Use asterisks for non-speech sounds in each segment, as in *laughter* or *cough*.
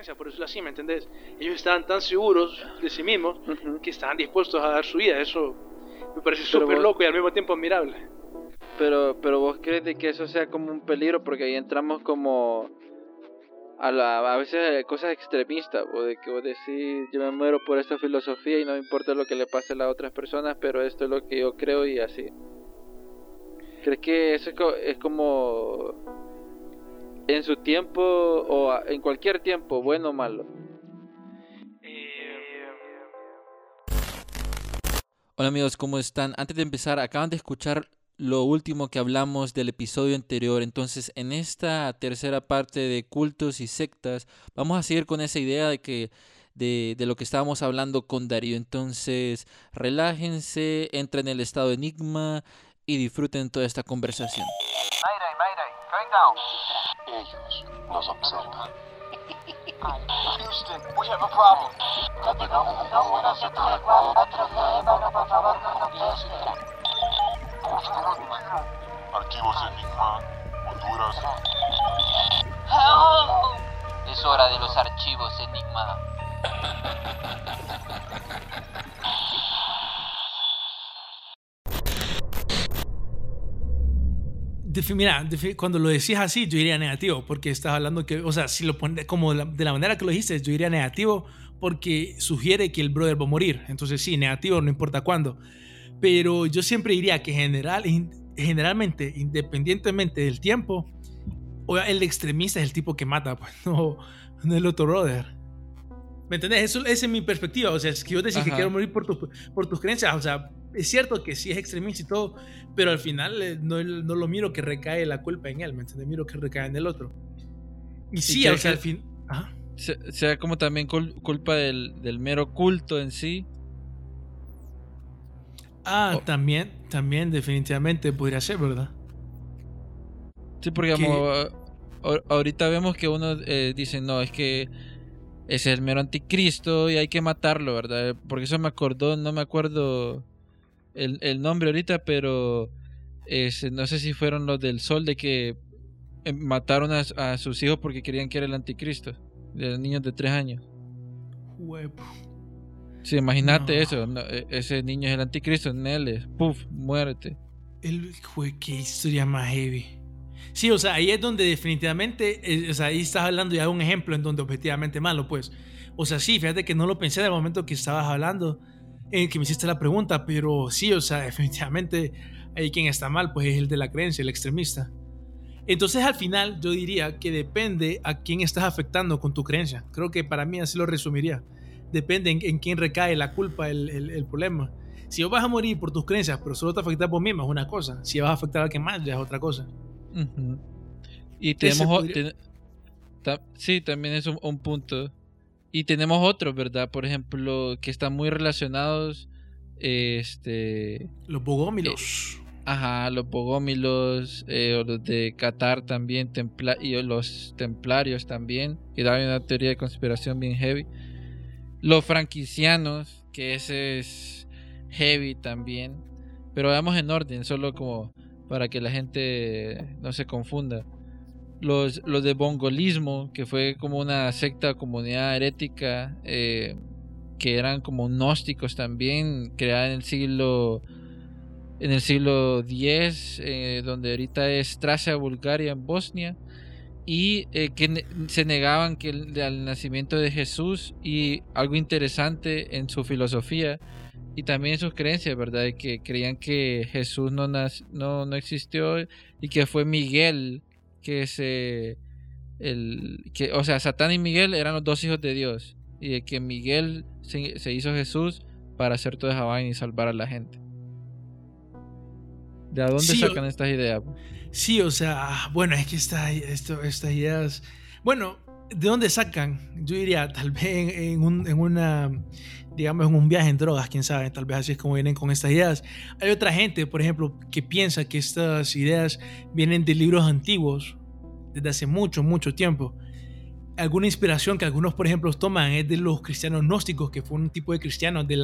creencia, por decirlo así, ¿me entendés? Ellos estaban tan seguros de sí mismos que estaban dispuestos a dar su vida. Eso me parece súper loco y al mismo tiempo admirable. Pero, pero vos crees de que eso sea como un peligro porque ahí entramos como a, la, a veces cosas extremistas, o de que vos decís, yo me muero por esta filosofía y no me importa lo que le pase a las otras personas, pero esto es lo que yo creo y así. ¿Crees que eso es como en su tiempo o en cualquier tiempo, bueno o malo? Hola amigos, ¿cómo están? Antes de empezar, acaban de escuchar lo último que hablamos del episodio anterior. Entonces, en esta tercera parte de cultos y sectas, vamos a seguir con esa idea de que de, de, lo que estábamos hablando con Darío. Entonces, relájense, entren en el estado de enigma y disfruten toda esta conversación. Mayday, mayday, Ellos nos observan. Houston, we have a problem. por favor, Archivos Enigma, Honduras. Es hora de los archivos Enigma. Mira, cuando lo decís así, yo diría negativo, porque estás hablando que, o sea, si lo pones como de la, manera que lo dijiste, yo diría negativo porque sugiere que el brother va a morir. Entonces, sí, negativo, no importa cuándo. Pero yo siempre diría que general, generalmente, independientemente del tiempo, el extremista es el tipo que mata, pues *laughs* no, no el otro brother. ¿Me entendés? Eso, esa es mi perspectiva. O sea, es que yo decís que quiero morir por, por tus creencias. O sea, es cierto que sí es extremista y todo, pero al final eh, no, no, lo miro que recae la culpa en él, ¿me entiendes? Miro que recae en el otro. Y sí, o sea, al fin. Sea como también culpa del, del, mero culto en sí. Ah, también, también, definitivamente podría ser, ¿verdad? Sí, porque ahorita vemos que uno eh, dice, no, es que es el mero anticristo y hay que matarlo, ¿verdad? Porque eso me acordó, no me acuerdo el, el nombre ahorita, pero no sé si fueron los del sol de que eh, mataron a, sus hijos porque querían que era el anticristo, de niños de tres años. Sí, imagínate eso, e, ese niño es el anticristo, Nele, puff, muerte. El, fue qué historia más heavy. Sí, o sea, ahí es donde definitivamente, eh, o sea, ahí estás hablando ya de un ejemplo en donde objetivamente malo, pues. O sea, sí, fíjate que no lo pensé en el momento que estabas hablando, en que me hiciste la pregunta, pero sí, o sea, *laughs* definitivamente ahí quien está mal, pues es el de la creencia, el extremista. Entonces al final yo diría que depende a quién estás afectando con tu creencia. Creo que para mí así lo resumiría. Depende en, quién recae la culpa, el, el, problema. Si vos vas a morir por tus creencias, pero solo te afecta por mí, es una cosa. Si vas a afectar a alguien más, ya es otra cosa. Y tenemos... sí, también es un punto y tenemos otros, ¿verdad? Por ejemplo, que están muy relacionados. Este. Los bogómilos. Eh, ajá, los bogómilos. Eh, o los de Qatar también. Templa y los templarios también. Que da una teoría de conspiración bien heavy. Los franquicianos. Que ese es heavy también. Pero vamos en orden, solo como para que la gente no se confunda los, los de bongolismo, que fue como una secta, comunidad herética, eh, que eran como gnósticos también, creada en el siglo en el siglo X, eh, donde ahorita es Tracia Bulgaria en Bosnia, y eh, que se negaban que el, al nacimiento de Jesús y algo interesante en su filosofía y también en sus creencias, ¿verdad? Que creían que Jesús no, no, no existió y que fue Miguel que se el que o sea Satán y Miguel eran los dos hijos de Dios y de que Miguel se, hizo Jesús para hacer toda esa vaina y salvar a la gente. ¿De dónde sacan estas ideas? Sí, o sea, bueno, es que esta, esto, estas ideas, bueno, ¿de dónde sacan? Yo diría, tal vez en, un, en una, digamos, en un viaje en drogas, quién sabe, tal vez así es como vienen con estas ideas. Hay otra gente, por ejemplo, que piensa que estas ideas vienen de libros antiguos, desde hace mucho, mucho tiempo. Alguna inspiración que algunos, por ejemplo, toman es de los cristianos gnósticos, que fue un tipo de cristianos de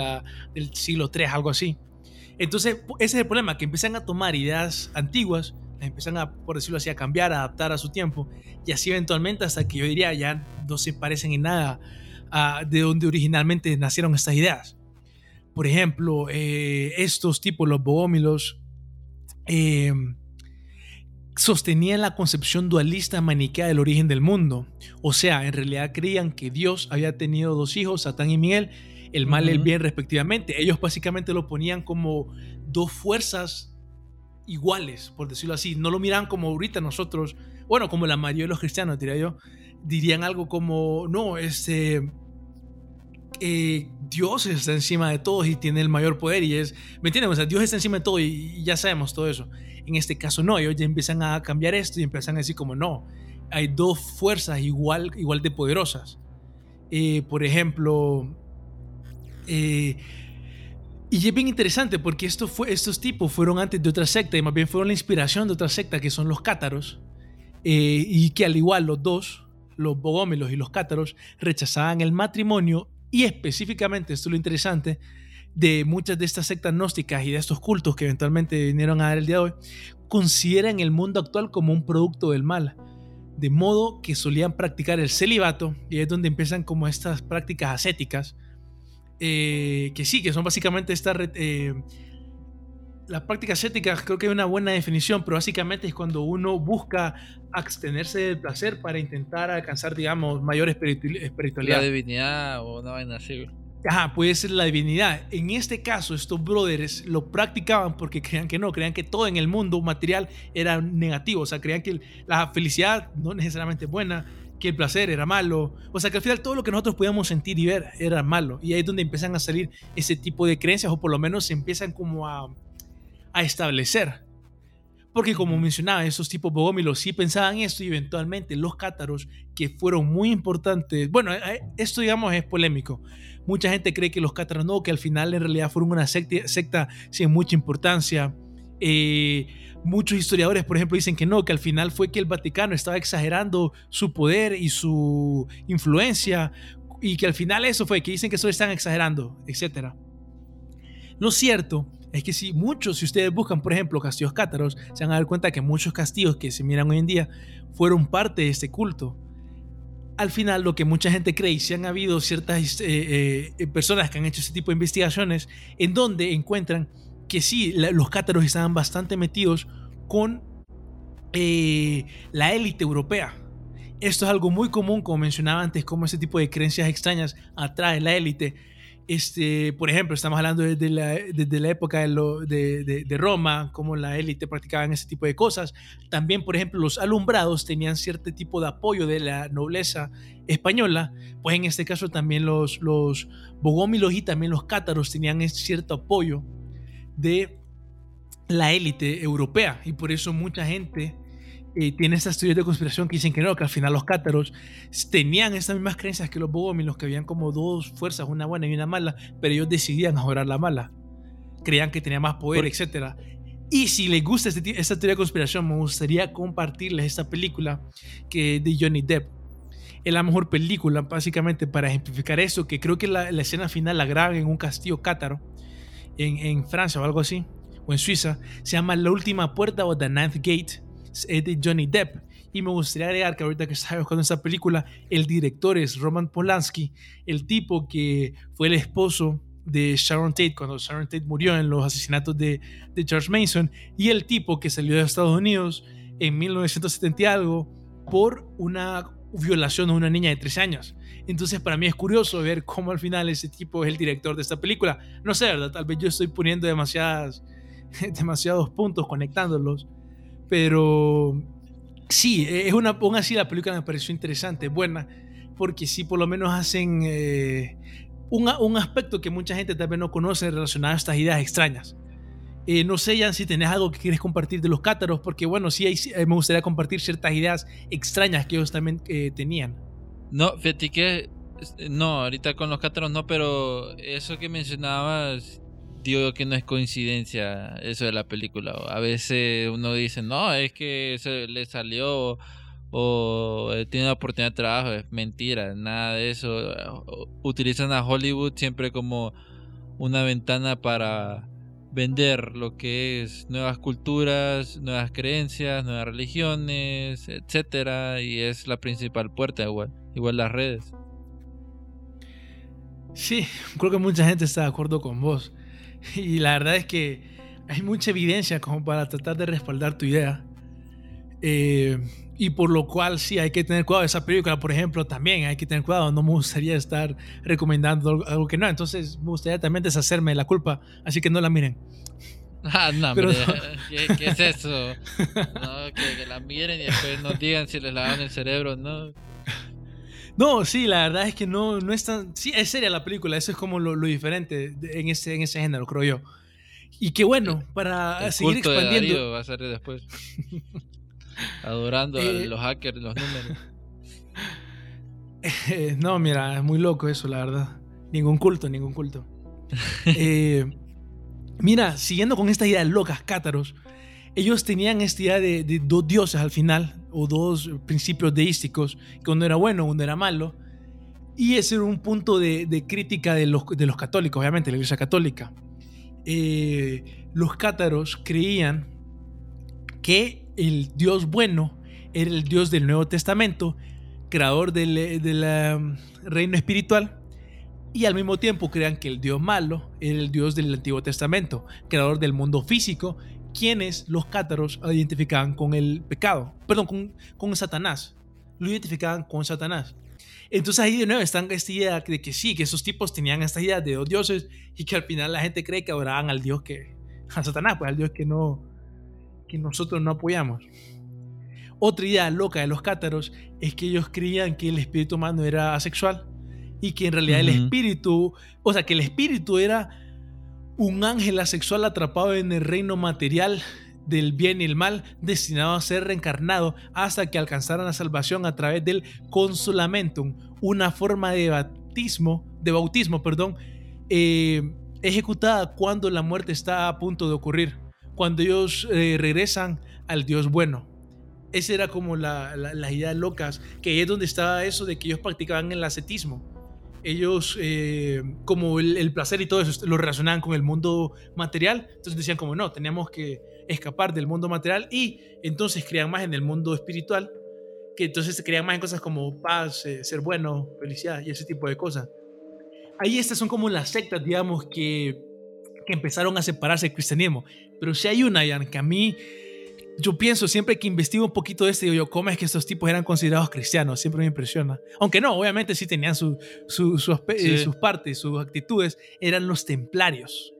del siglo III, algo así. Entonces, ese es el problema, que empiezan a tomar ideas antiguas, las empiezan a, por decirlo así, a cambiar, a adaptar a su tiempo, y así eventualmente hasta que yo diría ya no se parecen en nada a de donde originalmente nacieron estas ideas. Por ejemplo, eh, estos tipos, los bogómilos, eh, sostenían la concepción dualista maniquea del origen del mundo. O sea, en realidad creían que Dios había tenido dos hijos, Satán y Miguel, el mal y el bien respectivamente. Ellos básicamente lo ponían como dos fuerzas iguales, por decirlo así. No lo miraban como ahorita nosotros, bueno, como la mayoría de los cristianos, diría yo, dirían algo como, no, este... eh, Dios está encima de todos y tiene el mayor poder y es, ¿me entienden? O sea, Dios está encima de todo y, y ya sabemos todo eso. En este caso no, ellos ya empiezan a cambiar esto y empiezan a decir como no, hay dos fuerzas igual, igual de poderosas. Eh, por ejemplo, eh, y es bien interesante porque estos tipos fueron antes de otra secta y más bien fueron la inspiración de otra secta que son los cátaros eh, y que al igual los dos, los bogómelos y los cátaros, rechazaban el matrimonio y específicamente, esto es lo interesante, de muchas de estas sectas gnósticas y de estos cultos que eventualmente vinieron a dar el día de hoy, consideran el mundo actual como un producto del mal. De modo que solían practicar el celibato y es donde empiezan como estas prácticas ascéticas, eh, que sí, que son básicamente estas... Eh, la práctica ascética creo que hay una buena definición, pero básicamente es cuando uno busca abstenerse del placer para intentar alcanzar, digamos, mayor espiritu- La espiritualidad. divinidad o una vaina así. Ajá, puede ser la divinidad. En este caso, estos brothers lo practicaban porque creían que no, creían que todo en el mundo material era negativo, o sea, creían que la felicidad no necesariamente es buena, que el placer era malo, o sea, que al final todo lo que nosotros podíamos sentir y ver era malo. Y ahí es donde empiezan a salir ese tipo de creencias, o por lo menos se empiezan como a, a establecer. Porque como mencionaba, esos tipos bogómilos sí pensaban esto y eventualmente los cátaros, que fueron muy importantes, bueno, eh, esto digamos es polémico. Mucha gente cree que los cátaros no, que al final en realidad fueron una secta, secta sin mucha importancia. Eh, muchos historiadores, por ejemplo, dicen que no, que al final fue que el Vaticano estaba exagerando su poder y su influencia y que al final eso fue, que dicen que solo están exagerando, etc. Lo cierto es que si muchos, si ustedes buscan, por ejemplo, castillos cátaros, se van a dar cuenta que muchos castillos que se miran hoy en día fueron parte de este culto. Al final, lo que mucha gente cree, y si han habido ciertas eh, eh, personas que han hecho ese tipo de investigaciones, en donde encuentran que sí, los cátaros estaban bastante metidos con eh, la élite europea. Esto es algo muy común, como mencionaba antes, cómo ese tipo de creencias extrañas atrae la élite. Este, por ejemplo, estamos hablando desde la, desde la época de, Roma, cómo la élite practicaban ese tipo de cosas. También, por ejemplo, los alumbrados tenían cierto tipo de apoyo de la nobleza española. Pues en este caso también los, los bogómilos y también los cátaros tenían cierto apoyo de la élite europea. Y por eso mucha gente eh, tiene estas teorías de conspiración que dicen que no, que al final los cátaros tenían estas mismas creencias que los bogómilos, que habían como dos fuerzas, una buena y una mala, pero ellos decidían adorar la mala. Creían que tenía más poder, Por... etc. Y si les gusta este, esta teoría de conspiración, me gustaría compartirles esta película que de Johnny Depp. Es la mejor película, básicamente, para ejemplificar eso, que creo que la, la escena final la graban en un castillo cátaro, en, Francia o algo así, o en Suiza. Se llama La Última Puerta o The Ninth Gate es de Johnny Depp. Y me gustaría agregar que ahorita que estaba buscando esta película, el director es Roman Polanski, el tipo que fue el esposo de Sharon Tate cuando Sharon Tate murió en los asesinatos de, de George Mason, y el tipo que salió de Estados Unidos en 1970 y algo por una violación a una niña de 13 años. Entonces para mí es curioso ver cómo al final ese tipo es el director de esta película. No sé, ¿verdad? Tal vez yo estoy poniendo demasiadas, *laughs* demasiados puntos conectándolos pero sí, es una, aún así la película me pareció interesante, buena, porque sí por lo menos hacen eh, un, un, aspecto que mucha gente tal vez no conoce relacionado a estas ideas extrañas. Eh, no sé, Jan, si tenés algo que quieres compartir de los cátaros, porque bueno, sí hay, me gustaría compartir ciertas ideas extrañas que ellos también eh, tenían. No, fíjate que no, ahorita con los cátaros no, pero eso que mencionabas digo que no es coincidencia eso de la película. A veces uno dice, no, es que se le salió o tiene una oportunidad de trabajo. Es mentira, nada de eso. Utilizan a Hollywood siempre como una ventana para vender lo que es nuevas culturas, nuevas creencias, nuevas religiones, etcétera, y es la principal puerta igual, igual las redes. Sí, creo que mucha gente está de acuerdo con vos. *laughs* Y la verdad es que hay mucha evidencia como para tratar de respaldar tu idea. Eh, y por lo cual sí hay que tener cuidado. Esa película, por ejemplo, también hay que tener cuidado. No me gustaría estar recomendando algo que no. Entonces me gustaría también deshacerme de la culpa. Así que no la miren. *laughs* Ah, no, Pero *laughs* ¿Qué, es eso? No, que, la miren y después nos digan si les lavan el cerebro, ¿no? No, sí, la verdad es que no, no es tan... Sí, es seria la película. Eso es como lo, diferente en ese, en ese género, creo yo. Y qué bueno, para seguir expandiendo... va a ser después. *laughs* Adorando a eh, los hackers, los números. Eh, no, mira, es muy loco eso, la verdad. Ningún culto, ningún culto. *laughs* Eh, mira, siguiendo con esta idea de locas cátaros, ellos tenían esta idea de, dos dioses al final, o dos principios deísticos, que uno era bueno, uno era malo. Y ese era un punto de, crítica de los, de los, católicos, obviamente, la iglesia católica. los cátaros creían que el Dios bueno era el Dios del Nuevo Testamento, creador del, um, reino espiritual, y al mismo tiempo crean que el Dios malo era el Dios del Antiguo Testamento, creador del mundo físico, quienes los cátaros identificaban con el pecado, perdón, con, con Satanás, lo identificaban con Satanás. Entonces ahí de nuevo están esta idea de que sí, que esos tipos tenían esta idea de dos dioses y que al final la gente cree que adoraban al Dios que, a Satanás, pues al Dios que no, que nosotros no apoyamos. Otra idea loca de los cátaros es que ellos creían que el espíritu humano era asexual y que en realidad el espíritu, o sea, que el espíritu era un ángel asexual atrapado en el reino material del bien y el mal, destinado a ser reencarnado hasta que alcanzaran la salvación a través del consolamentum, una forma de bautismo, de bautismo, perdón, eh, ejecutada cuando la muerte está a punto de ocurrir cuando ellos eh, regresan al Dios bueno. Esa era como la, la, idea locas, que es donde estaba eso de que ellos practicaban el ascetismo. Ellos, eh, como el, placer y todo eso, lo relacionaban con el mundo material. Entonces decían como, no, teníamos que escapar del mundo material y entonces creían más en el mundo espiritual, que entonces se creían más en cosas como paz, eh, ser bueno, felicidad y ese tipo de cosas. Ahí estas son como las sectas, digamos, que que empezaron a separarse del cristianismo. Pero si hay una, Jan, que a mí, yo pienso siempre que investigo un poquito de esto, digo yo, ¿cómo es que estos tipos eran considerados cristianos? Siempre me impresiona. Aunque no, obviamente sí tenían su, su, eh, sus partes, sus actitudes, eran los templarios.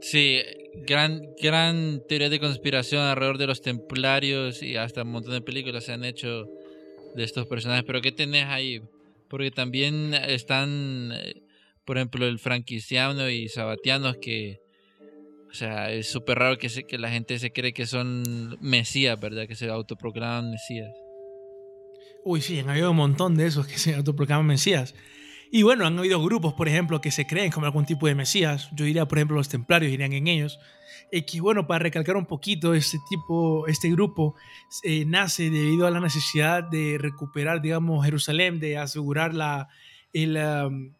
Sí, gran, gran teoría de conspiración alrededor de los templarios y hasta un montón de películas se han hecho de estos personajes. Pero ¿qué tenés ahí? Porque también están, eh, por ejemplo, el franquiciano y sabatianos que o sea, es súper raro que, que la gente se cree que son mesías, ¿verdad? Que se autoproclaman mesías. Uy, sí, han habido un montón de esos que se autoproclaman mesías. Y bueno, han habido grupos, por ejemplo, que se creen como algún tipo de mesías. Yo diría, por ejemplo, los templarios irían en ellos. Y que bueno, para recalcar un poquito, este tipo, este grupo eh, nace debido a la necesidad de recuperar, digamos, Jerusalén, de asegurar la, el, um,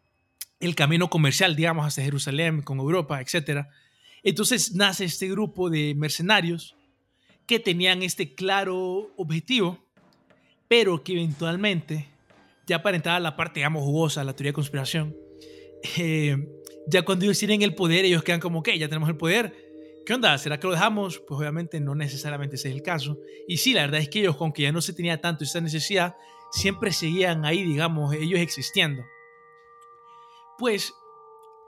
el camino comercial, digamos, hacia Jerusalén con Europa, etcétera entonces nace este grupo de mercenarios que tenían este claro objetivo, pero que eventualmente, ya para la parte, digamos, jugosa, la teoría de conspiración, eh, ya cuando ellos tienen el poder, ellos quedan como, ok, ya tenemos el poder, ¿qué onda? ¿Será que lo dejamos? Pues obviamente no necesariamente ese es el caso. Y sí, la verdad es que ellos, aunque ya no se tenía tanto esa necesidad, siempre seguían ahí, digamos, ellos existiendo. Pues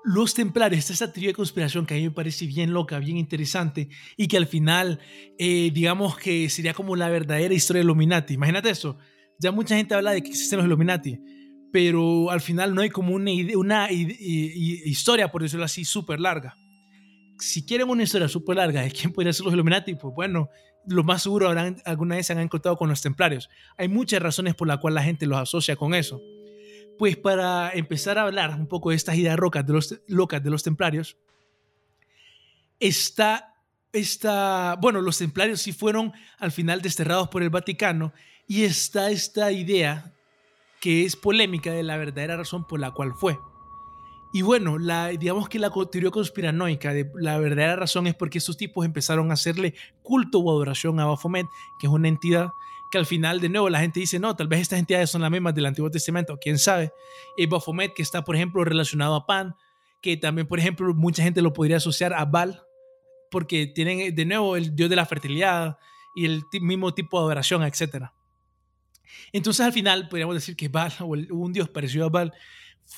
los templarios, esta teoría de conspiración que a mí me parece bien loca, bien interesante y que al final, eh, digamos que sería como la verdadera historia de Illuminati. Imagínate eso. Ya mucha gente habla de que existen los Illuminati, pero al final no hay como una, una historia, por decirlo así, súper larga. Si quieren una historia súper larga de quién podría ser los Illuminati, pues bueno, lo más seguro habrán, alguna vez se han encontrado con los templarios. Hay muchas razones por las cuales la gente los asocia con eso. Pues para empezar a hablar un poco de estas ideas locas de los, locas de los templarios, está, está, bueno, los templarios sí fueron al final desterrados por el Vaticano y está esta idea que es polémica de la verdadera razón por la cual fue. Y bueno, la, digamos que la teoría conspiranoica, de la verdadera razón es porque estos tipos empezaron a hacerle culto o adoración a Baphomet, que es una entidad que al final, de nuevo, la gente dice, no, tal vez estas entidades son las mismas del Antiguo Testamento, quién sabe. Eh, Baphomet, que está, por ejemplo, relacionado a Pan, que también, por ejemplo, mucha gente lo podría asociar a Baal, porque tienen, de nuevo, el dios de la fertilidad y el mismo tipo de adoración, etc. Entonces, al final, podríamos decir que Baal, o un dios parecido a Baal,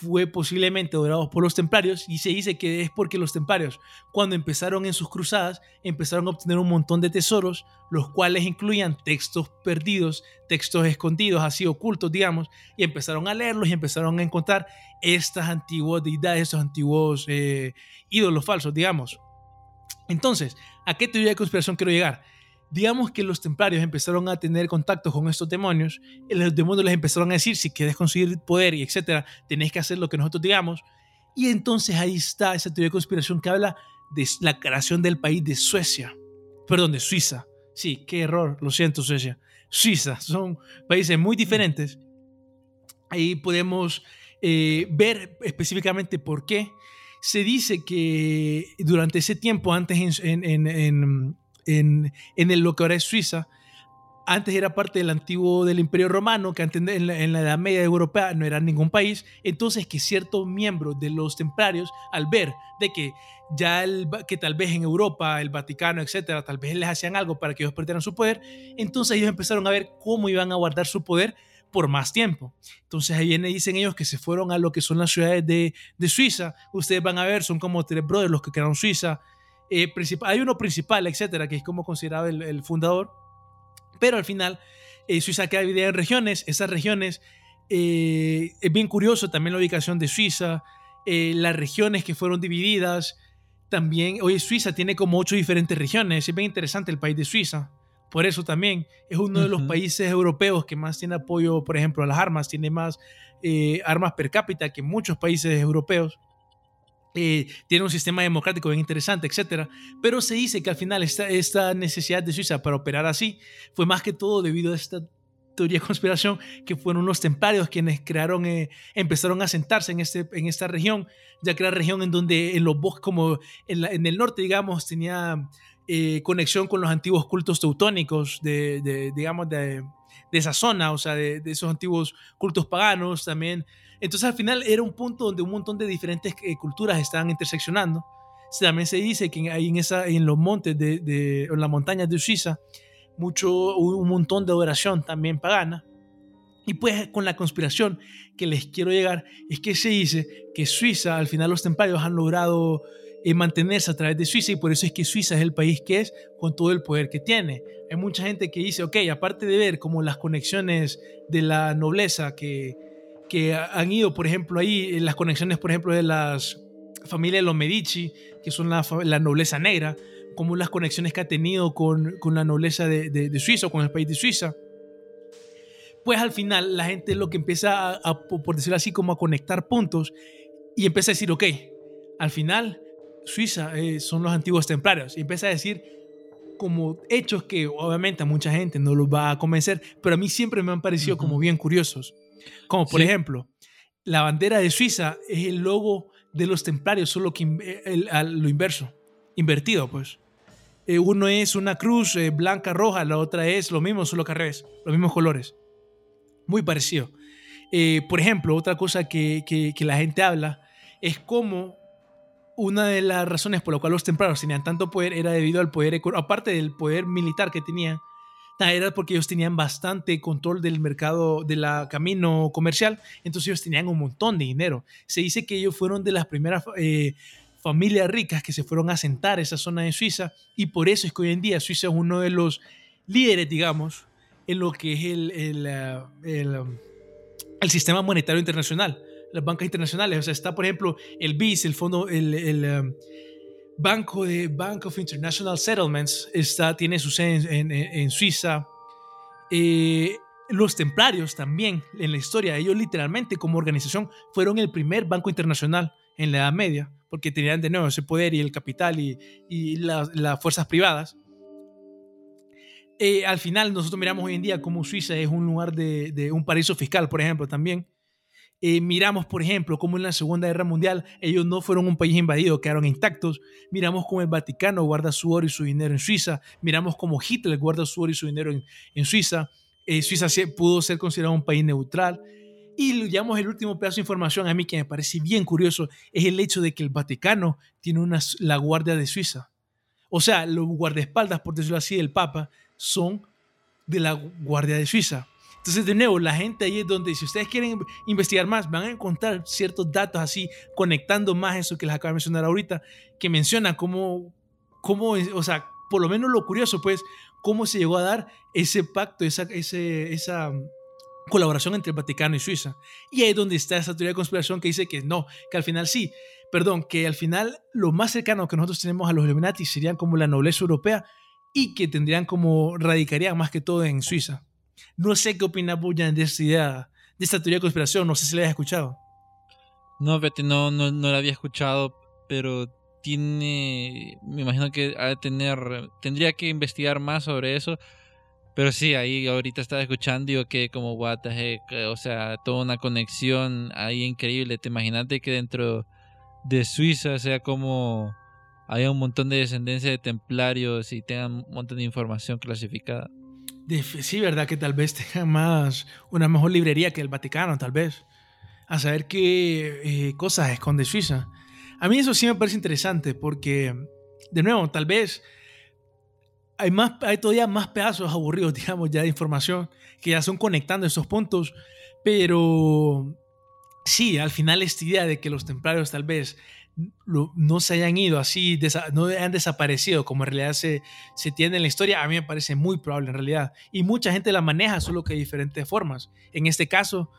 fue posiblemente adorado por los templarios y se dice que es porque los templarios cuando empezaron en sus cruzadas empezaron a obtener un montón de tesoros los cuales incluían textos perdidos textos escondidos así ocultos digamos y empezaron a leerlos y empezaron a encontrar estas antiguas deidades estos antiguos eh, ídolos falsos digamos entonces ¿a qué teoría de conspiración quiero llegar? Digamos que los templarios empezaron a tener contacto con estos demonios, y los demonios les empezaron a decir, si quieres conseguir poder y etcétera, tenés que hacer lo que nosotros digamos. Y entonces ahí está esa teoría de conspiración que habla de la creación del país de Suecia, perdón, de Suiza. Sí, qué error, lo siento Suecia. Suiza, *laughs* son países muy diferentes. Ahí podemos eh, ver específicamente por qué. Se dice que durante ese tiempo, antes en, en, en, en, en el, lo que ahora es Suiza, antes era parte del antiguo del Imperio Romano, que antes en la, en la Edad Media Europea no era ningún país, entonces que ciertos miembros de los templarios, al ver de que ya el, que tal vez en Europa, el Vaticano, etcétera, tal vez les hacían algo para que ellos perdieran su poder, entonces ellos empezaron a ver cómo iban a guardar su poder por más tiempo. Entonces ahí viene, dicen ellos que se fueron a lo que son las ciudades de, de Suiza. Ustedes van a ver, son como tres brothers los que crearon Suiza. Eh, hay uno principal, etcétera, que es como considerado el, el fundador. Pero al final, eh, Suiza queda dividida en regiones. Esas regiones, eh, es bien curioso también la ubicación de Suiza, eh, las regiones que fueron divididas. También, hoy Suiza tiene como ocho diferentes regiones. Es bien interesante el país de Suiza. Por eso también es uno de los uh -huh. países europeos que más tiene apoyo, por ejemplo, a las armas. Tiene más armas per cápita que muchos países europeos. Eh, tiene un sistema democrático bien interesante, etcétera. Pero se dice que al final esta, esta necesidad de Suiza para operar así fue más que todo debido a esta teoría de conspiración que fueron los templarios quienes crearon, eh, empezaron a sentarse en, este, en esta región, ya que era región en donde en los bosques, como en, la, en el norte, digamos, tenía eh, conexión con los antiguos cultos teutónicos de, de digamos, de, de, esa zona, o sea, de, de, esos antiguos cultos paganos también. Entonces al final era un punto donde un montón de diferentes eh, culturas estaban interseccionando. También se dice que ahí en, esa, en los montes, de, de, en las montañas de Suiza, mucho, un montón de adoración también pagana. Y pues con la conspiración que les quiero llegar es que se dice que Suiza, al final los templarios han logrado eh, mantenerse a través de Suiza y por eso es que Suiza es el país que es con todo el poder que tiene. Hay mucha gente que dice, ok, aparte de ver como las conexiones de la nobleza que, que han ido, por ejemplo, ahí, las conexiones, por ejemplo, de las familias de los Medici, que son la, la nobleza negra, como las conexiones que ha tenido con, con la nobleza de, de, de, Suiza, con el país de Suiza. Pues al final la gente lo que empieza a, a, por decirlo así, como a conectar puntos y empieza a decir, ok, al final Suiza eh, son los antiguos templarios. Y empieza a decir como hechos que obviamente a mucha gente no los va a convencer, pero a mí siempre me han parecido uh -huh. como bien curiosos. Como por sí. ejemplo, la bandera de Suiza es el logo de los templarios, solo que el, el, lo inverso, invertido pues. Eh, uno es una cruz eh, blanca, roja, la otra es lo mismo, solo que al revés, los mismos colores. Muy parecido. Eh, por ejemplo, otra cosa que, que, que, la gente habla es cómo una de las razones por las cuales los templarios tenían tanto poder era debido al poder, aparte del poder militar que tenían, era porque ellos tenían bastante control del mercado, del camino comercial, entonces ellos tenían un montón de dinero. Se dice que ellos fueron de las primeras eh, familias ricas que se fueron a asentar a esa zona de Suiza y por eso es que hoy en día Suiza es uno de los líderes, digamos, en lo que es el, el, el, el sistema monetario internacional, las bancas internacionales. O sea, está, por ejemplo, el BIS, el fondo, el um, Banco de Bank of International Settlements, está, tiene su sede en, en, en Suiza. Eh, los templarios también, en la historia, ellos literalmente como organización fueron el primer banco internacional en la Edad Media, porque tenían de nuevo ese poder y el capital y, y las, las fuerzas privadas. Eh, al final nosotros miramos hoy en día como Suiza es un lugar de, de, un paraíso fiscal, por ejemplo, también. Eh, miramos, por ejemplo, cómo en la Segunda Guerra Mundial ellos no fueron un país invadido, quedaron intactos. Miramos cómo el Vaticano guarda su oro y su dinero en Suiza. Miramos cómo Hitler guarda su oro y su dinero en, en Suiza. Eh, Suiza pudo ser considerado un país neutral. Y digamos el último pedazo de información a mí que me parece bien curioso es el hecho de que el Vaticano tiene una, la Guardia de Suiza. O sea, los guardaespaldas, por decirlo así, del Papa son de la Guardia de Suiza. Entonces, de nuevo, la gente ahí es donde, si ustedes quieren investigar más, van a encontrar ciertos datos así, conectando más eso que les acabo de mencionar ahorita, que menciona cómo, cómo o sea, por lo menos lo curioso, pues, cómo se llegó a dar ese pacto, esa, ese, esa colaboración entre el Vaticano y Suiza. Y ahí es donde está esa teoría de conspiración que dice que no, que al final sí, perdón, que al final lo más cercano que nosotros tenemos a los Illuminati serían como la nobleza europea y que tendrían como, radicarían más que todo en Suiza. No sé qué opinas, Bujan, de esta idea, de esta teoría de conspiración, no sé si la hayas escuchado. No, fíjate, no, no, no la había escuchado, pero tiene, me imagino que ha de tener, tendría que investigar más sobre eso, pero sí, ahí ahorita estaba escuchando y que como what the heck, o sea, toda una conexión ahí increíble, te imaginaste que dentro de Suiza sea como haya un montón de descendencia de templarios y tengan un montón de información clasificada. Sí, ¿verdad? Que tal vez tenga más, una mejor librería que el Vaticano, tal vez. A saber qué eh, cosas esconde Suiza. A mí eso sí me parece interesante porque, de nuevo, tal vez hay, más, hay todavía más pedazos aburridos, *laughs* digamos, ya de información que ya son conectando esos puntos, pero sí, al final esta idea de que los templarios tal vez no se hayan ido así, desa- no hayan desaparecido como en realidad se, se tiene en la historia, a mí me parece muy probable en realidad. Y mucha gente la maneja, solo que de diferentes formas. En este caso,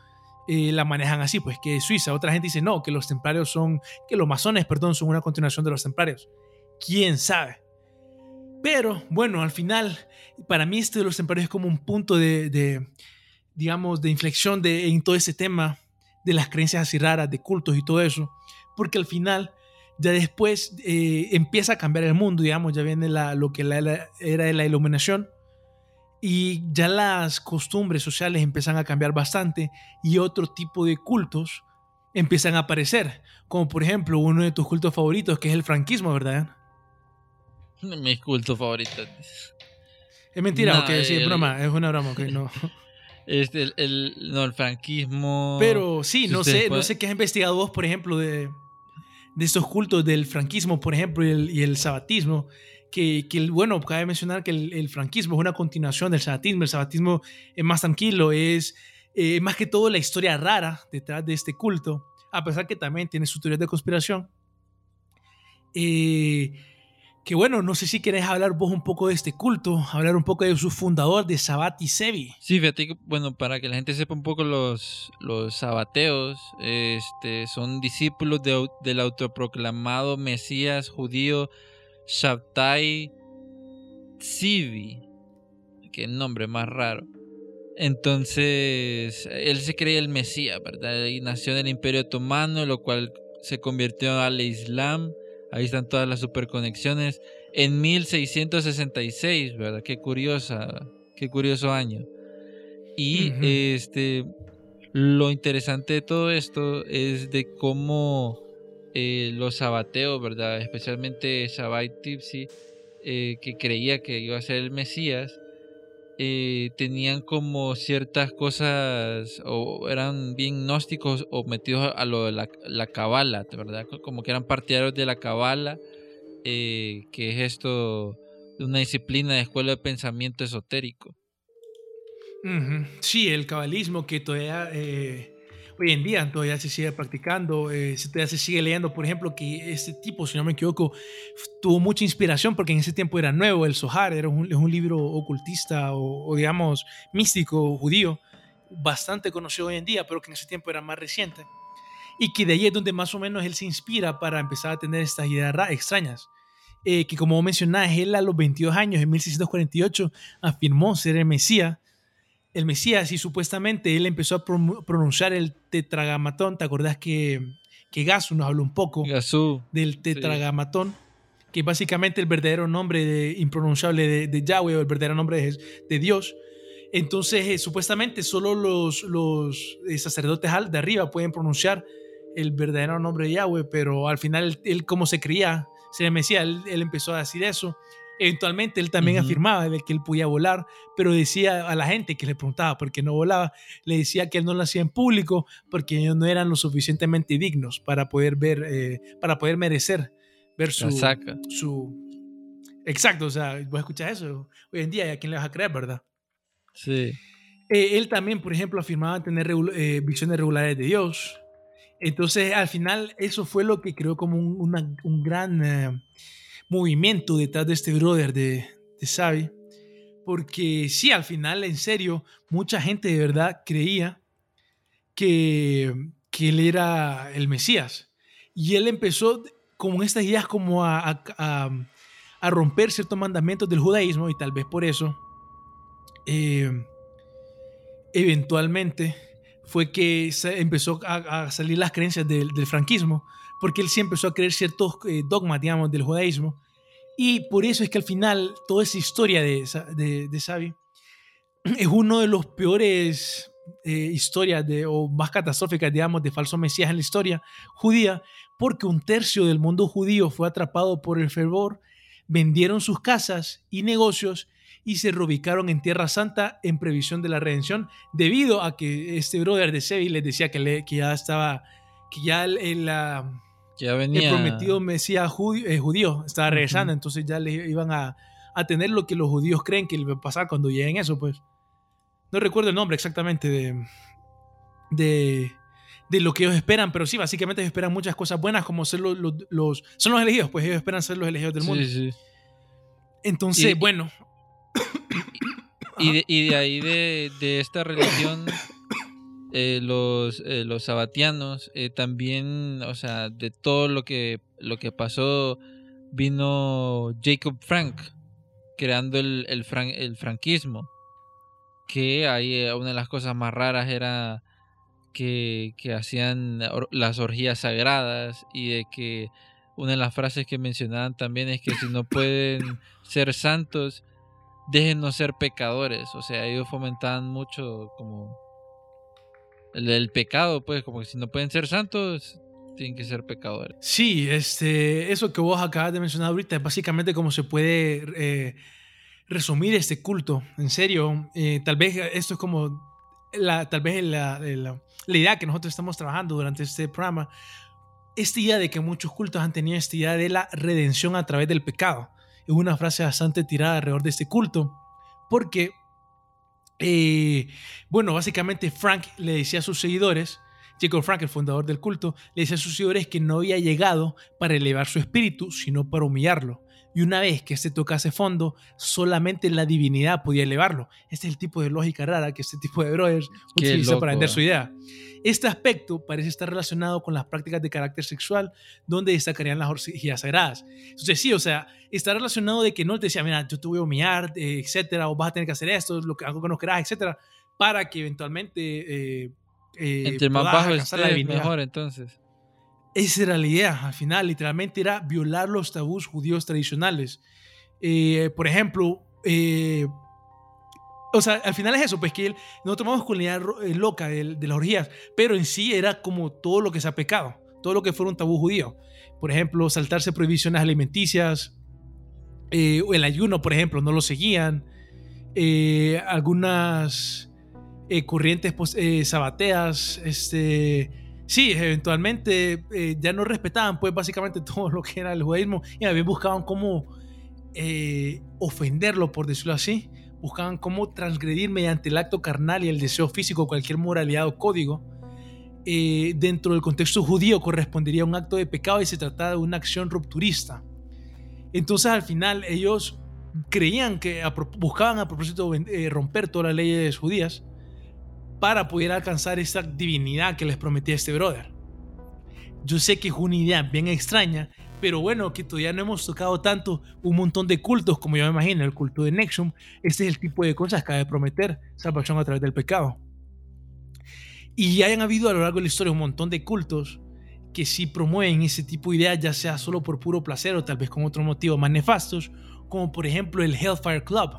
eh, la manejan así, pues que Suiza. Otra gente dice no, que los templarios son, que los masones, perdón, son una continuación de los templarios. ¿Quién sabe? Pero bueno, al final, para mí este de los templarios es como un punto de, de, digamos, de inflexión de, en todo ese tema de las creencias así raras, de cultos y todo eso, porque al final, ya después eh, empieza a cambiar el mundo, digamos, ya viene la, lo que la, la- era de la iluminación y ya las costumbres sociales empiezan a cambiar bastante y otro tipo de cultos empiezan a aparecer, como por ejemplo uno de tus cultos favoritos, que es el franquismo, ¿verdad? Mis cultos favoritos. Es mentira, No, ok, sí, es el- broma, es una broma, ok, no. *laughs* Este, el, el- no, el franquismo. Pero sí, si no sé, no pueden- sé qué has investigado vos, por ejemplo, de, de estos cultos del franquismo, por ejemplo, y el, y el sabatismo. Que, que bueno, cabe mencionar que el, el franquismo es una continuación del sabatismo. El sabatismo es más tranquilo, es eh, más que todo la historia rara detrás de este culto, a pesar que también tiene sus teorías de conspiración. Eh, que bueno, no sé si querés hablar vos un poco de este culto, hablar un poco de su fundador, de Sabati Sebi. Sí, fíjate que, bueno, para que la gente sepa un poco los, los sabateos, este, son discípulos de del autoproclamado Mesías judío Shabtai Tzvi. Qué nombre más raro. Entonces, él se creía el Mesías, ¿verdad? Y nació en el Imperio Otomano, lo cual se convirtió al Islam. Ahí están todas las superconexiones. En 1666, ¿verdad? Qué curiosa, qué curioso año. Y este, lo interesante de todo esto es de cómo eh, los sabateos, ¿verdad? Especialmente Shabbat Tipsy, eh, que creía que iba a ser el Mesías, eh, tenían como ciertas cosas o eran bien gnósticos o metidos a lo de la, la cabala, ¿verdad? Como que eran partidarios de la cabala, eh, que es esto de una disciplina de escuela de pensamiento esotérico. Sí, el cabalismo que todavía eh, hoy en día todavía se sigue practicando, eh, todavía se sigue leyendo, por ejemplo, que este tipo, si no me equivoco, tuvo mucha inspiración porque en ese tiempo era nuevo, el Zohar era un, un libro ocultista o, o, digamos místico judío, bastante conocido hoy en día, pero que en ese tiempo era más reciente. Y que de ahí es donde más o menos él se inspira para empezar a tener estas ideas ra- extrañas. Eh, que como mencionás, él a los 22 años, en 1648, afirmó ser el Mesías el Mesías y supuestamente él empezó a pronunciar el tetragamatón. ¿Te acordás que, que Gasu nos habló un poco del tetragamatón? Que básicamente el verdadero nombre de, impronunciable de, de Yahweh o el verdadero nombre de, de Dios. Entonces, eh, supuestamente solo los, los eh, sacerdotes de arriba pueden pronunciar el verdadero nombre de Yahweh, pero al final él, él, como se creía, se le decía, él, él empezó a decir eso. Eventualmente él también Ujú. afirmaba de que él podía volar, pero decía a la gente que le preguntaba por qué no volaba, le decía que él no lo hacía en público porque ellos no eran lo suficientemente dignos para poder ver, eh, para poder merecer ver su, saca. su... Exacto, o sea, vos escuchás eso hoy en día, ¿y a quién le vas a creer, verdad? Sí. Eh, él también, por ejemplo, afirmaba tener regul- eh, visiones regulares de Dios. Entonces, al final, eso fue lo que creó como un, una- un gran eh, movimiento detrás de este brother de, de Xavi. Porque sí, al final, en serio, mucha gente de verdad creía que, que él era el Mesías. Y él empezó con estas ideas como a, a- romper ciertos mandamientos del judaísmo y tal vez por eso eh, eventualmente fue que se empezó a, a salir las creencias del, del franquismo, porque él sí empezó a creer ciertos eh, dogmas, digamos, del judaísmo. Y por eso es que al final toda esa historia de, de, de Xavi es uno de los peores eh, historias de, o más catastróficas, digamos, de falso mesías en la historia judía, porque un tercio del mundo judío fue atrapado por el fervor, vendieron sus casas y negocios y se reubicaron en Tierra Santa en previsión de la redención, debido a que este brother de Sevi les decía que, le- que ya estaba, que ya el, el, la- Ya el venía. prometido Mesías judío, eh, judío estaba regresando, entonces ya le iban a, a tener lo que los judíos creen que le va a pasar cuando lleguen eso, pues. No recuerdo el nombre exactamente de, de, de lo que ellos esperan, pero sí, básicamente ellos esperan muchas cosas buenas como ser los, los, los- son los elegidos, pues ellos esperan ser los elegidos del mundo. Sí, sí. Entonces, Y- bueno, *coughs* Y de, y de ahí de, de esta *coughs* religión, eh, los, eh, los sabatianos, eh, también, o sea, de todo lo que, lo que pasó, vino Jacob Frank, creando el, el, fran- el franquismo. Que ahí eh, una de las cosas más raras era que, que hacían las orgías sagradas y de que una de las frases que mencionaban también es que si no pueden ser santos, déjenos ser pecadores. O sea, ellos fomentaban mucho como el, pecado, pues, como que si no pueden ser santos, tienen que ser pecadores. Sí, este, eso que vos acabas de mencionar ahorita es básicamente cómo se puede eh, resumir este culto. En serio, eh, tal vez esto es como la, tal vez la- la idea que nosotros estamos trabajando durante este programa. Esta idea de que muchos cultos han tenido esta idea de la redención a través del pecado. Es una frase bastante tirada alrededor de este culto. Porque, eh, bueno, básicamente Frank le decía a sus seguidores, Jacob Frank, el fundador del culto, le decía a sus seguidores que no había llegado para elevar su espíritu, sino para humillarlo. Y una vez que este tocase fondo, solamente la divinidad podía elevarlo. Este es el tipo de lógica rara que este tipo de brothers *laughs* Qué utiliza loco, para vender eh. su idea. Este aspecto parece estar relacionado con las prácticas de carácter sexual, donde destacarían las orgías sagradas. Entonces, sí, o sea, está relacionado de que no te decía, mira, yo te voy a humillar, eh, etcétera, o vas a tener que hacer esto, lo que, algo que no querás, etcétera, para que eventualmente. eh, eh, Entre más bajo estés, mejor entonces. Esa era la idea, al final, literalmente era violar los tabús judíos tradicionales. Eh, por ejemplo, eh, o sea, al final es eso, pues que no tomamos con la idea eh, loca de, de las orgías, pero en sí era como todo lo que se ha pecado, todo lo que fuera un tabú judío. Por ejemplo, saltarse prohibiciones alimenticias, el ayuno, por ejemplo, no lo seguían. Algunas corrientes pues, sabateas, este, sí, eventualmente eh, ya no respetaban pues básicamente *laughs* todo lo que era el judaísmo y a buscaban cómo eh, ofenderlo, por decirlo así, buscaban cómo transgredir mediante el acto carnal y el deseo físico cualquier moralidad o código. Eh, dentro del contexto judío correspondería a un acto de pecado y se trataba de una acción rupturista. Entonces al final ellos creían que buscaban a propósito romper todas las leyes judías para poder alcanzar esa divinidad que les prometía este brother. Yo sé que es una idea bien extraña, pero bueno, que todavía no hemos tocado tanto un montón de cultos, como yo me imagino, el culto de Nexium. Este es el tipo de cosas que ha de prometer salvación a través del pecado. Y hayan habido a lo largo de la historia un montón de cultos que sí promueven ese tipo de ideas, ya sea solo por puro placer o tal vez con otro motivo más nefastos, como por ejemplo el Hellfire Club,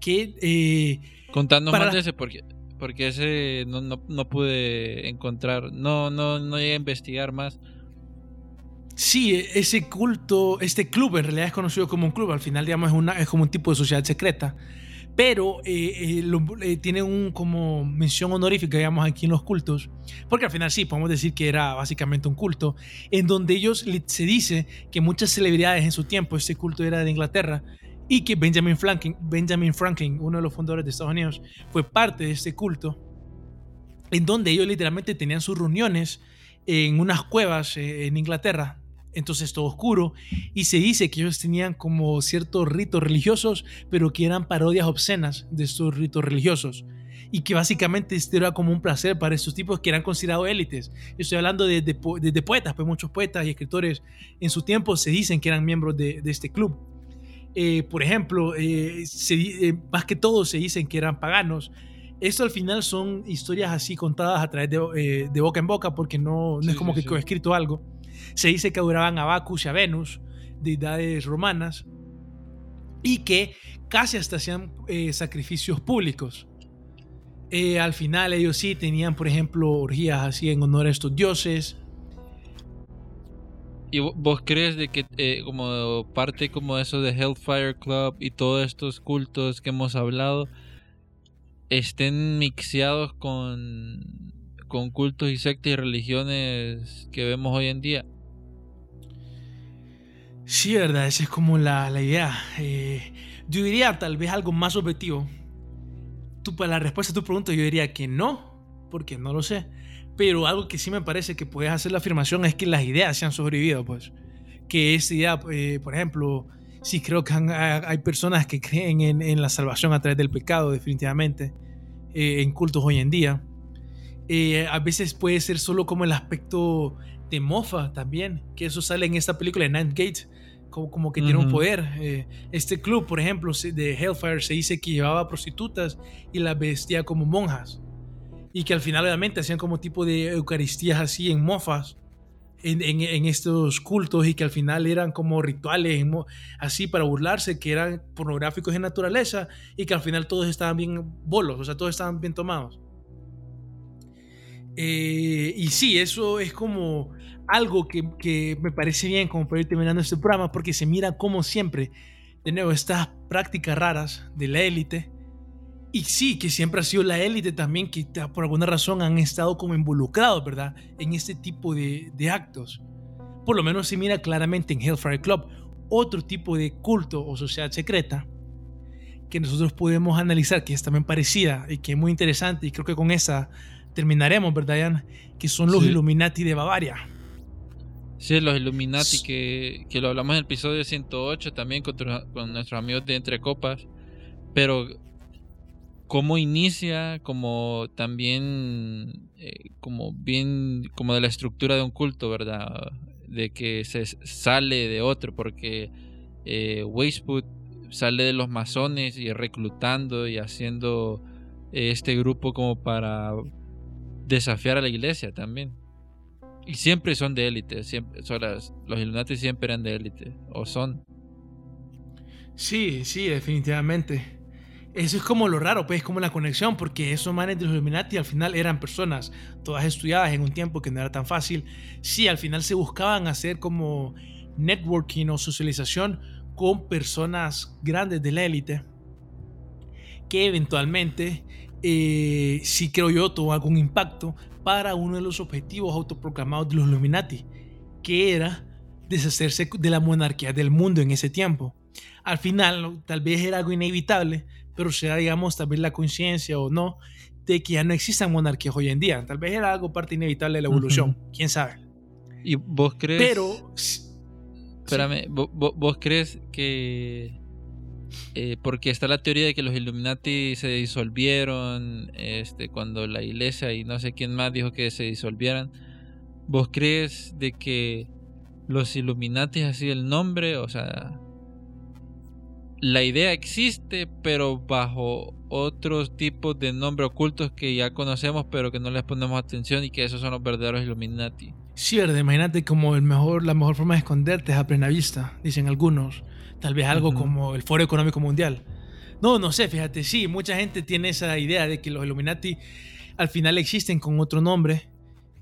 que... eh, Contanos Para más de ese, porque, porque ese no, no, no pude encontrar, no, no, no llegué a investigar más. Sí, ese culto, este club en realidad es conocido como un club, al final digamos es, una, es como un tipo de sociedad secreta, pero eh, eh, lo- eh, tiene un como mención honorífica digamos aquí en los cultos, porque al final sí, podemos decir que era básicamente un culto, en donde ellos se dice que muchas celebridades en su tiempo, este culto era de Inglaterra, y que Benjamin Franklin, Benjamin Franklin, uno de los fundadores de Estados Unidos, fue parte de este culto, en donde ellos literalmente tenían sus reuniones en unas cuevas eh, en Inglaterra, entonces todo oscuro, y se dice que ellos tenían como ciertos ritos religiosos, pero que eran parodias obscenas de estos ritos religiosos. Y que básicamente esto era como un placer para estos tipos que eran considerados élites. Estoy hablando de, de po- de- de poetas, pues muchos poetas y escritores en su tiempo se dicen que eran miembros de este club. Eh, por ejemplo, eh, se eh, más que todo se dicen que eran paganos. Esto al final son historias así contadas a través de, eh, de boca en boca porque no, no Sí, es como sí, que sí. coescrito algo. Se dice que adoraban a Bacchus y a Venus, deidades romanas, y que casi hasta hacían eh, sacrificios públicos. Eh, al final ellos sí tenían, por ejemplo, orgías así en honor a estos dioses. ¿Y vo- vos crees de que eh, como parte como eso de Hellfire Club y todos estos cultos que hemos hablado estén mixeados con, con cultos y sectas y religiones que vemos hoy en día? Sí, verdad, esa es como la, la idea. Eh, yo diría tal vez algo más objetivo. Tú, para la respuesta a tu pregunta, yo diría que no, porque no lo sé. Pero algo que sí me parece que puedes hacer la afirmación es que las ideas se han sobrevivido, pues. Que esa idea, eh, por ejemplo, sí creo que han- hay personas que creen en, en la salvación a través del pecado, definitivamente, eh, en cultos hoy en día. Eh, a veces puede ser solo como el aspecto de mofa también, que eso sale en esta película de Ninth Gate, como, como que tiene un poder. Eh, este club, por ejemplo, de Hellfire se dice que llevaba prostitutas y las vestía como monjas. Y que al final obviamente hacían como tipo de eucaristías así en mofas. En, en- estos cultos y que al final eran como rituales así para burlarse, que eran pornográficos en naturaleza y que al final todos estaban bien bolos, o sea, todos estaban bien tomados. Eh, y sí, eso es como algo que, que me parece bien como para ir terminando este programa, porque se mira como siempre, de nuevo, estas prácticas raras de la élite. Y sí, que siempre ha sido la élite también, que por alguna razón han estado como involucrados, ¿verdad? En este tipo de, de actos. Por lo menos se mira claramente en Hellfire Club, otro tipo de culto o sociedad secreta que nosotros podemos analizar, que es también parecida y que es muy interesante, y creo que con esa terminaremos, ¿verdad, Jan? Que son los Sí. Illuminati de Bavaria. Sí, los Illuminati S- que, que lo hablamos en el episodio 108 también con nuestros amigos de Entre Copas. Pero cómo inicia, como también, eh, como bien, como de la estructura de un culto, ¿verdad? De que se sale de otro, porque eh, sale de los masones y reclutando y haciendo este grupo como para desafiar a la iglesia también. Y siempre son de élite, siempre, son las- los Illuminati siempre eran de élite, o son. Sí, sí, definitivamente. Eso es como lo raro, pues, como la conexión, porque esos manes de los Illuminati al final eran personas todas estudiadas en un tiempo que no era tan fácil. Sí, al final se buscaban hacer como networking o socialización con personas grandes de la élite que eventualmente, eh, sí creo yo, tuvo algún impacto para uno de los objetivos autoproclamados de los Illuminati, que era deshacerse de la monarquía del mundo en ese tiempo. Al final, tal vez era algo inevitable, pero sea, digamos, tal vez la conciencia o no, de que ya no existan monarquías hoy en día. Tal vez era algo parte inevitable de la evolución, quién sabe. ¿Y vos crees? Pero, Espérame, ¿vo- vo- ¿vos, crees que... eh, porque está la teoría de que los Illuminati se disolvieron este, cuando la iglesia y no sé quién más dijo que se disolvieran. ¿Vos crees de que los Illuminati es así el nombre? O sea, la idea existe, pero bajo otros tipos de nombres ocultos que ya conocemos, pero que no les ponemos atención y que esos son los verdaderos Illuminati. Verdad, imagínate como el mejor, la mejor forma de esconderte es a plena vista, dicen algunos. Tal vez algo como el Foro Económico Mundial. No, no sé, fíjate, sí, mucha gente tiene esa idea de que los Illuminati al final existen con otro nombre.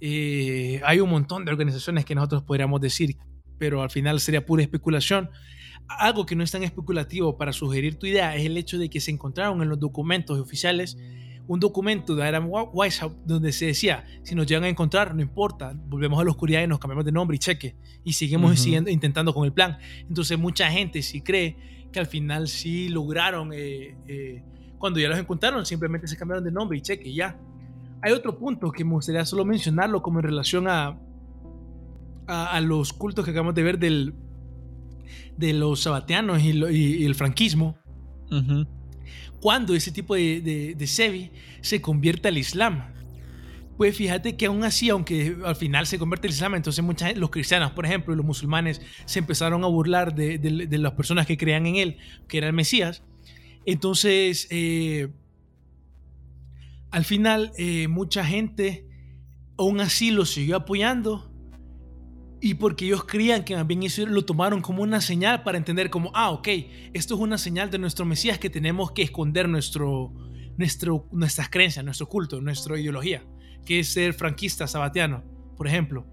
Eh, hay un montón de organizaciones que nosotros podríamos decir, pero al final sería pura especulación. Algo que no es tan especulativo para sugerir tu idea es el hecho de que se encontraron en los documentos oficiales un documento de Adam Weishaupt donde se decía, si nos llegan a encontrar, no importa, volvemos a la oscuridad y nos cambiamos de nombre y cheque, y seguimos siguiendo, intentando con el plan. Entonces mucha gente sí cree que al final sí lograron, eh, eh, cuando ya los encontraron, simplemente se cambiaron de nombre y cheque, ya. Hay otro punto que me gustaría solo mencionarlo como en relación a, a, los cultos que acabamos de ver del, de los sabatianos y, el franquismo cuando ese tipo de, de, Sevi se convierte al Islam. Pues fíjate que aún así, aunque al final se convierte al Islam, entonces muchas, los cristianos, por ejemplo, y los musulmanes se empezaron a burlar de, de las personas que creían en él, que era el Mesías. Entonces, eh, al final, eh, mucha gente aún así lo siguió apoyando y porque ellos creían que también eso lo tomaron como una señal para entender como, ah, ok, esto es una señal de nuestro Mesías que tenemos que esconder nuestro, nuestro, nuestras creencias, nuestro culto, nuestra ideología, que es ser franquista, sabatiano, por ejemplo.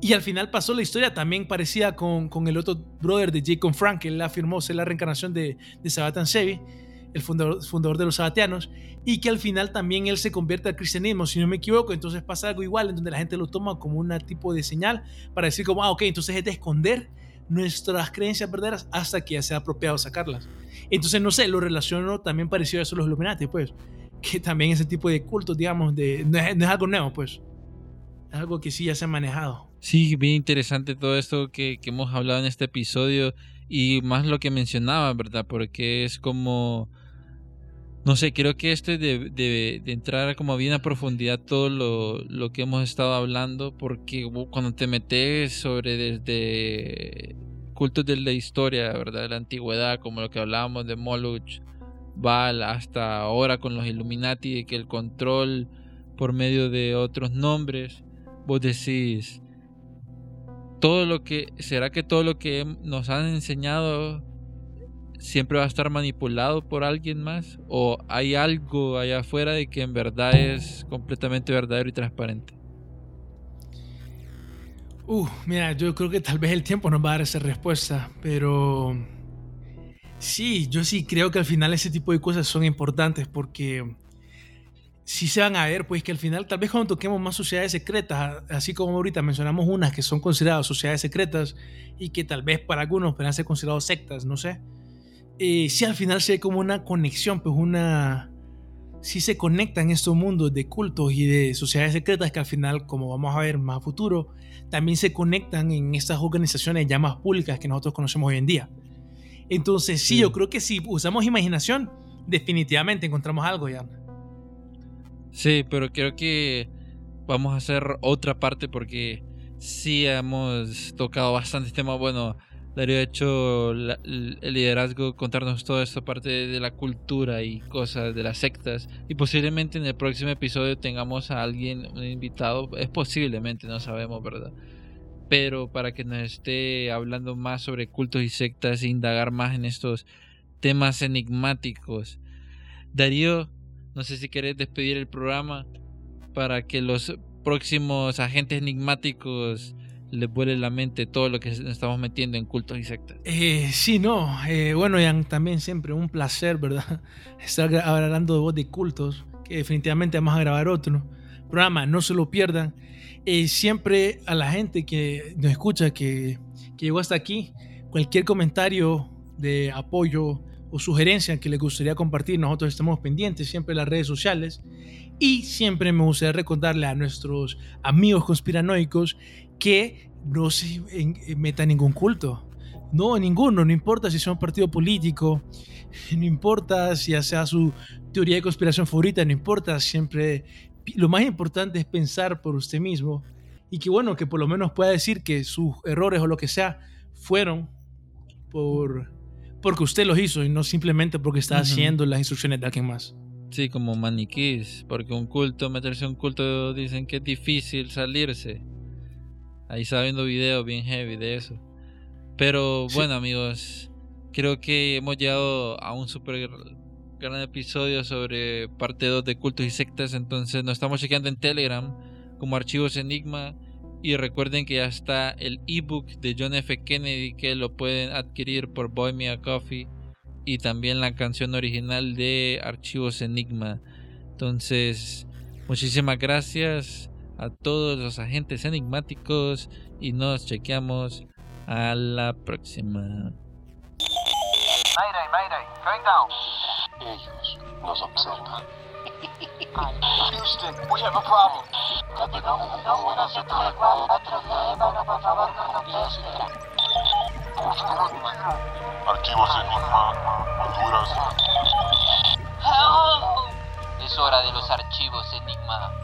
Y al final pasó la historia también parecida con, con el otro brother de Jacob Frank, él afirmó ser la reencarnación de, de Sabatan Sevi el fundador, fundador de los sabatianos, y que al final también él se convierte al cristianismo, si no me equivoco, entonces pasa algo igual, en donde la gente lo toma como un tipo de señal para decir como, ah, ok, entonces es de esconder nuestras creencias verdaderas hasta que ya sea apropiado sacarlas. Entonces, no sé, lo relaciono también parecido a eso los Illuminati, pues, que también ese tipo de cultos, digamos, de, no, es, algo nuevo, pues, es algo que sí ya se ha manejado. Sí, bien interesante todo esto que, que hemos hablado en este episodio y más lo que mencionaba, ¿verdad? Porque es como no sé, creo que esto de, de, entrar como bien a profundidad todo lo, lo, que hemos estado hablando, porque cuando te metes sobre desde cultos de la historia, ¿verdad? De la antigüedad, como lo que hablábamos de Moloch, Val, hasta ahora con los Illuminati, de que el control por medio de otros nombres, vos decís, todo lo que, ¿será que todo lo que nos han enseñado siempre va a estar manipulado por alguien más? ¿O hay algo allá afuera de que en verdad es completamente verdadero y transparente? Uh, mira, yo creo que tal vez el tiempo nos va a dar esa respuesta, pero sí, yo sí creo que al final ese tipo de cosas son importantes porque sí se van a ver, pues que al final tal vez cuando toquemos más sociedades secretas, así como ahorita mencionamos unas que son consideradas sociedades secretas y que tal vez para algunos puedan ser considerados sectas, no sé eh, si al final se ve como una conexión, pues una... Si se conectan estos mundos de cultos y de sociedades secretas que al final, como vamos a ver más a futuro, también se conectan en estas organizaciones ya más públicas que nosotros conocemos hoy en día. Entonces, sí, yo creo que si usamos imaginación, definitivamente encontramos algo ya. Sí, pero creo que vamos a hacer otra parte porque sí hemos tocado bastantes temas. Bueno, Darío ha hecho el liderazgo, contarnos toda esta parte de la cultura y cosas de las sectas. Y posiblemente en el próximo episodio tengamos a alguien, un invitado. Es posiblemente, no sabemos, ¿verdad? Pero para que nos esté hablando más sobre cultos y sectas e indagar más en estos temas enigmáticos. Darío, no sé si querés despedir el programa para que los próximos agentes enigmáticos le vuele la mente todo lo que estamos metiendo en cultos y sectas. Eh, sí, no. Eh, bueno, Ian, también siempre un placer, ¿verdad? *laughs* Estar hablando de voz de cultos, que definitivamente vamos a grabar otro programa, no se lo pierdan. Eh, siempre a la gente que nos escucha, que, que llegó hasta aquí, cualquier comentario de apoyo o sugerencia que les gustaría compartir, nosotros estamos pendientes siempre en las redes sociales. Y siempre me gustaría recordarle a nuestros amigos conspiranoicos que no se meta en ningún culto. No, ninguno, no importa si sea un partido político, *laughs* no importa si sea su teoría de conspiración favorita, no importa, siempre lo más importante es pensar por usted mismo y que bueno, que por lo menos pueda decir que sus errores o lo que sea fueron por porque usted los hizo y no simplemente porque está haciendo las instrucciones de alguien más. Sí, como maniquís, porque un culto, meterse en un culto dicen que es difícil salirse. Ahí está viendo videos bien heavy de eso. Pero bueno, amigos, creo que hemos llegado a un super gran episodio sobre parte 2 de cultos y sectas. Entonces nos estamos chequeando en Telegram como Archivos Enigma. Y recuerden que ya está el ebook de John F. Kennedy que lo pueden adquirir por Boy Me a Coffee. Y también la canción original de Archivos Enigma. Entonces, muchísimas gracias a todos los agentes enigmáticos y nos chequeamos a la próxima. Mayday, mayday, going down. Ellos nos observan. Houston, we have a problem. Archivos Enigma, Honduras. Es hora de los archivos Enigma.